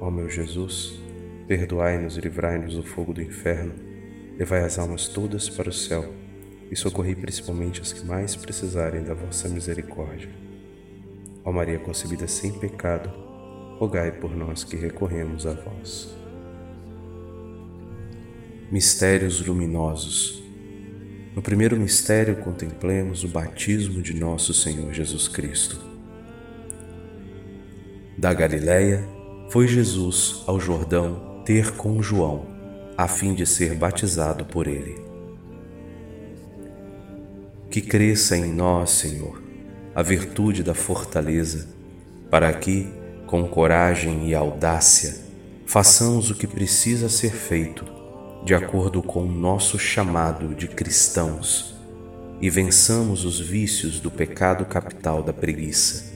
Ó meu Jesus, perdoai-nos e livrai-nos do fogo do inferno, levai as almas todas para o céu e socorrei principalmente as que mais precisarem da vossa misericórdia. Ó Maria concebida sem pecado, rogai por nós que recorremos a vós. Mistérios luminosos. No primeiro mistério contemplemos o batismo de nosso Senhor Jesus Cristo. Da Galileia, foi Jesus ao Jordão ter com João, a fim de ser batizado por ele. Que cresça em nós, Senhor, a virtude da fortaleza, para que, com coragem e audácia, façamos o que precisa ser feito, de acordo com o nosso chamado de cristãos, e vençamos os vícios do pecado capital da preguiça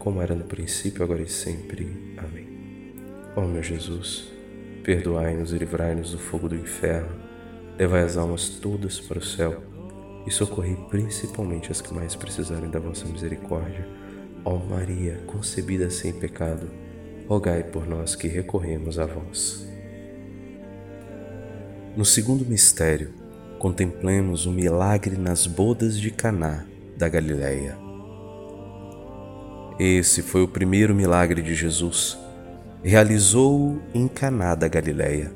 como era no princípio, agora e sempre. Amém. Ó meu Jesus, perdoai-nos e livrai-nos do fogo do inferno, levai as almas todas para o céu e socorrei principalmente as que mais precisarem da vossa misericórdia. Ó Maria, concebida sem pecado, rogai por nós que recorremos a vós. No segundo mistério, contemplemos o milagre nas bodas de Caná da Galileia. Esse foi o primeiro milagre de Jesus. Realizou-o em Caná da Galileia.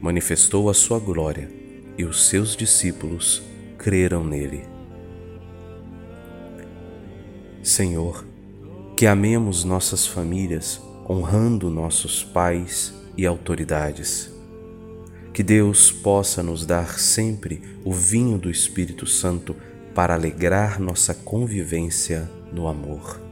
Manifestou a sua glória e os seus discípulos creram nele. Senhor, que amemos nossas famílias, honrando nossos pais e autoridades. Que Deus possa nos dar sempre o vinho do Espírito Santo para alegrar nossa convivência no amor.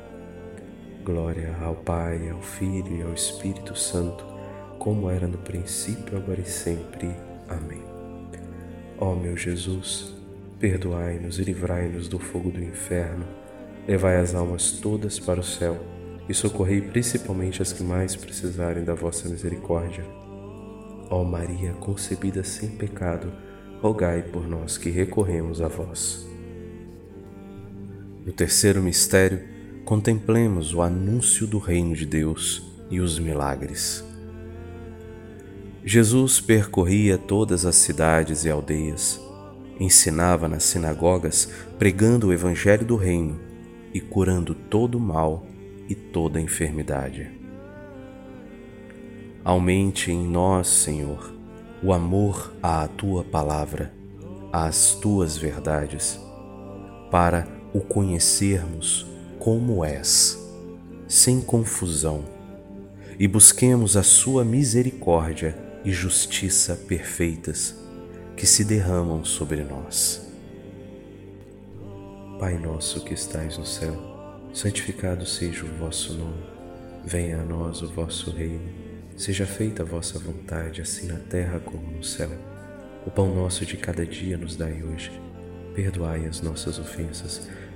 Glória ao Pai, ao Filho e ao Espírito Santo, como era no princípio, agora e sempre. Amém. Ó meu Jesus, perdoai-nos e livrai-nos do fogo do inferno, levai as almas todas para o céu e socorrei principalmente as que mais precisarem da vossa misericórdia. Ó Maria, concebida sem pecado, rogai por nós que recorremos a vós. No terceiro mistério, contemplemos o anúncio do reino de Deus e os milagres. Jesus percorria todas as cidades e aldeias, ensinava nas sinagogas, pregando o evangelho do reino e curando todo o mal e toda enfermidade. Aumente em nós, Senhor, o amor à tua palavra, às tuas verdades, para o conhecermos como és, sem confusão, e busquemos a sua misericórdia e justiça perfeitas que se derramam sobre nós. Pai nosso que estais no céu, santificado seja o vosso nome. Venha a nós o vosso reino. Seja feita a vossa vontade, assim na terra como no céu. O pão nosso de cada dia nos dai hoje. Perdoai as nossas ofensas,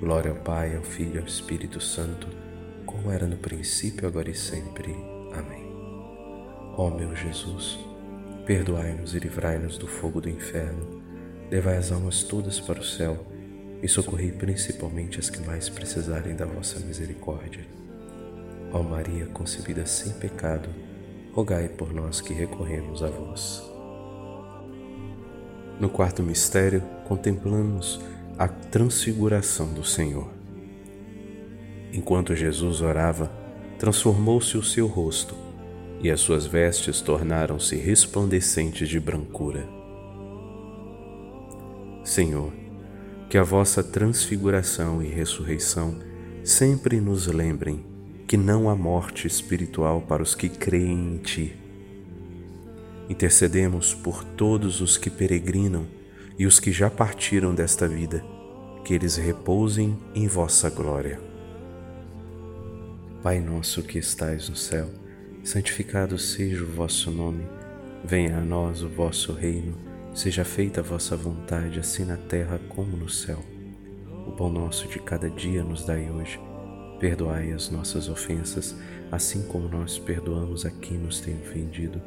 Glória ao Pai, ao Filho e ao Espírito Santo, como era no princípio, agora e sempre. Amém. Ó meu Jesus, perdoai-nos e livrai-nos do fogo do inferno, levai as almas todas para o céu e socorrei principalmente as que mais precisarem da vossa misericórdia. Ó Maria concebida sem pecado, rogai por nós que recorremos a vós. No quarto mistério, contemplamos a transfiguração do Senhor. Enquanto Jesus orava, transformou-se o seu rosto e as suas vestes tornaram-se resplandecentes de brancura. Senhor, que a vossa transfiguração e ressurreição sempre nos lembrem que não há morte espiritual para os que creem em Ti. Intercedemos por todos os que peregrinam e os que já partiram desta vida, que eles repousem em vossa glória. Pai nosso que estais no céu, santificado seja o vosso nome, venha a nós o vosso reino, seja feita a vossa vontade, assim na terra como no céu. O pão nosso de cada dia nos dai hoje. Perdoai as nossas ofensas, assim como nós perdoamos a quem nos tem ofendido,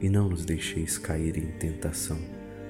e não nos deixeis cair em tentação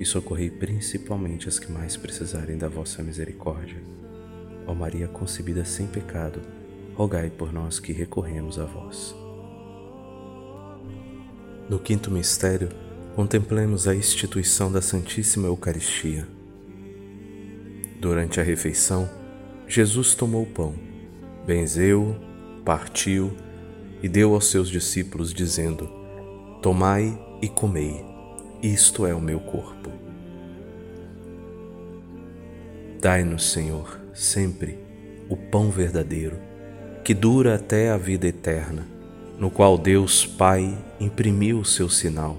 e socorrei principalmente as que mais precisarem da vossa misericórdia. Ó Maria concebida sem pecado, rogai por nós que recorremos a vós. No quinto mistério, contemplemos a instituição da Santíssima Eucaristia. Durante a refeição, Jesus tomou o pão, benzeu, partiu e deu aos seus discípulos, dizendo: Tomai e comei isto é o meu corpo. Dai-nos, Senhor, sempre o pão verdadeiro, que dura até a vida eterna, no qual Deus Pai imprimiu o seu sinal,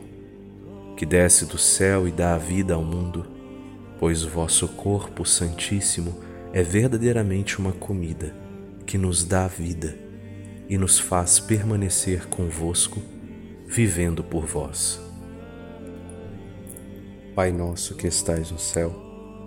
que desce do céu e dá a vida ao mundo, pois o vosso corpo santíssimo é verdadeiramente uma comida que nos dá vida e nos faz permanecer convosco, vivendo por vós. Pai nosso que estais no céu,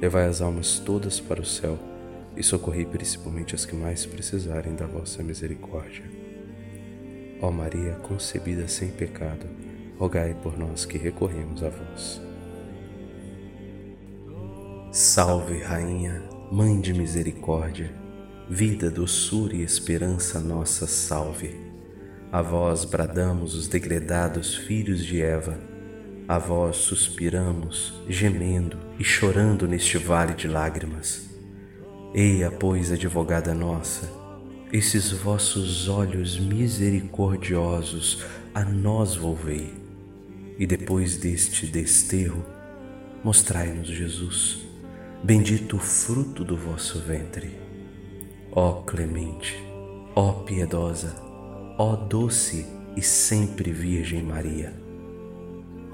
levai as almas todas para o céu e socorrei principalmente as que mais precisarem da vossa misericórdia. Ó Maria concebida sem pecado, rogai por nós que recorremos a vós. Salve, Rainha, Mãe de Misericórdia Vida, doçura e esperança nossa salve. A vós bradamos os degredados filhos de Eva. A vós suspiramos, gemendo e chorando neste vale de lágrimas. Eia, pois, advogada nossa, esses vossos olhos misericordiosos a nós volvei, e depois deste desterro, mostrai-nos Jesus, bendito o fruto do vosso ventre. Ó clemente, ó piedosa, ó doce e sempre Virgem Maria,